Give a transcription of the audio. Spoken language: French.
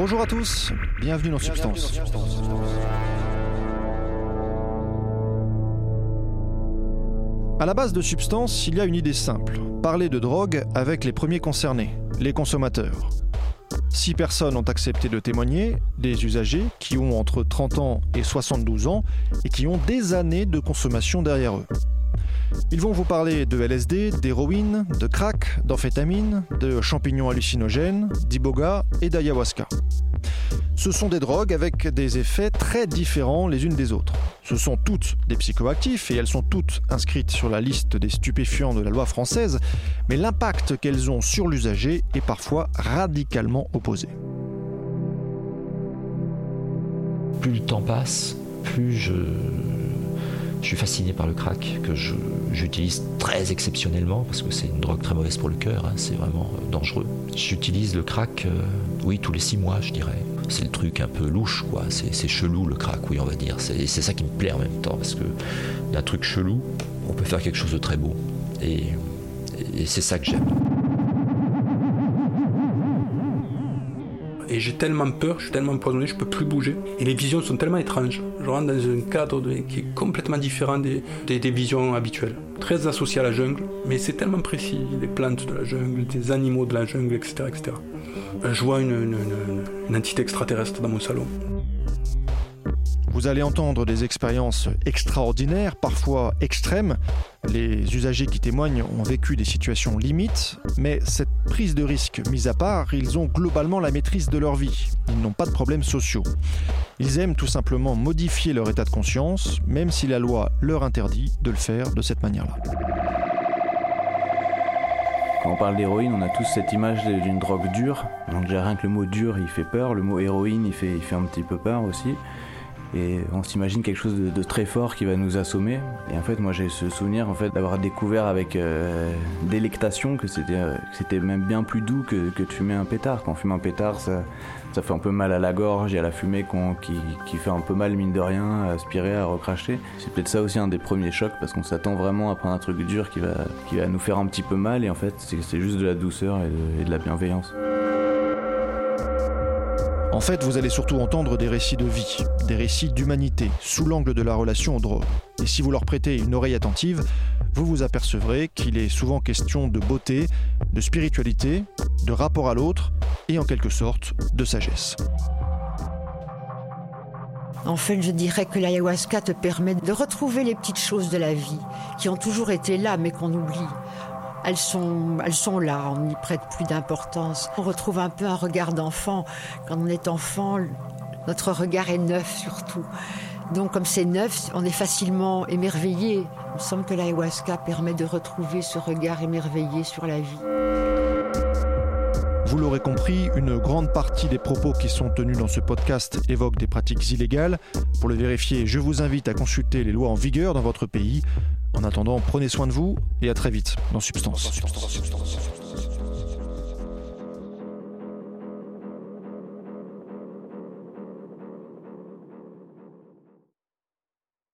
Bonjour à tous, bienvenue dans Substance. À la base de Substance, il y a une idée simple parler de drogue avec les premiers concernés, les consommateurs. Six personnes ont accepté de témoigner, des usagers qui ont entre 30 ans et 72 ans et qui ont des années de consommation derrière eux. Ils vont vous parler de LSD, d'héroïne, de crack, d'amphétamine, de champignons hallucinogènes, d'iboga et d'ayahuasca. Ce sont des drogues avec des effets très différents les unes des autres. Ce sont toutes des psychoactifs et elles sont toutes inscrites sur la liste des stupéfiants de la loi française, mais l'impact qu'elles ont sur l'usager est parfois radicalement opposé. Plus le temps passe, plus je, je suis fasciné par le crack, que j'utilise très exceptionnellement, parce que c'est une drogue très mauvaise pour le cœur, hein, c'est vraiment euh, dangereux. J'utilise le crack, euh, oui, tous les six mois, je dirais. C'est le truc un peu louche, quoi. C'est chelou, le crack, oui, on va dire. C'est ça qui me plaît en même temps, parce que d'un truc chelou, on peut faire quelque chose de très beau. et c'est ça que j'aime. Et j'ai tellement peur, je suis tellement empoisonné, je peux plus bouger. Et les visions sont tellement étranges. Je rentre dans un cadre qui est complètement différent des, des, visions habituelles. Très associé à la jungle, mais c'est tellement précis. Les plantes de la jungle, des animaux de la jungle, etc. etc. Je vois une, une, une entité extraterrestre dans mon salon. Vous allez entendre des expériences extraordinaires, parfois extrêmes. Les usagers qui témoignent ont vécu des situations limites, mais cette prise de risque mise à part, ils ont globalement la maîtrise de leur vie. Ils n'ont pas de problèmes sociaux. Ils aiment tout simplement modifier leur état de conscience, même si la loi leur interdit de le faire de cette manière-là. Quand on parle d'héroïne, on a tous cette image d'une drogue dure. Donc déjà rien que le mot dur, il fait peur. Le mot héroïne, il fait, il fait un petit peu peur aussi et on s'imagine quelque chose de, très fort qui va nous assommer. Et en fait, moi j'ai ce souvenir en fait d'avoir découvert avec euh, délectation que c'était euh, c'était même bien plus doux que, de fumer un pétard. Quand on fume un pétard, ça, ça fait un peu mal à la gorge et à la fumée qui, qui, fait un peu mal mine de rien, à aspirer, à recracher. C'est peut-être ça aussi un des premiers chocs parce qu'on s'attend vraiment à prendre un truc dur qui va, qui va nous faire un petit peu mal et en fait c'est juste de la douceur et de la bienveillance. En fait, vous allez surtout entendre des récits de vie, des récits d'humanité, sous l'angle de la relation aux drogues. Et si vous leur prêtez une oreille attentive, vous vous apercevrez qu'il est souvent question de beauté, de spiritualité, de rapport à l'autre et en quelque sorte de sagesse. En fait, je dirais que l'ayahuasca te permet de retrouver les petites choses de la vie qui ont toujours été là mais qu'on oublie elles sont, elles sont là, on n'y prête plus d'importance. On retrouve un peu un regard d'enfant. Quand on est enfant, notre regard est neuf surtout. Donc comme c'est neuf, on est facilement émerveillé. Il me semble que l'ayahuasca permet de retrouver ce regard émerveillé sur la vie. Vous l'aurez compris, une grande partie des propos qui sont tenus dans ce podcast évoquent des pratiques illégales. Pour le vérifier, je vous invite à consulter les lois en vigueur dans votre pays. En attendant, prenez soin de vous et à très vite dans Substance.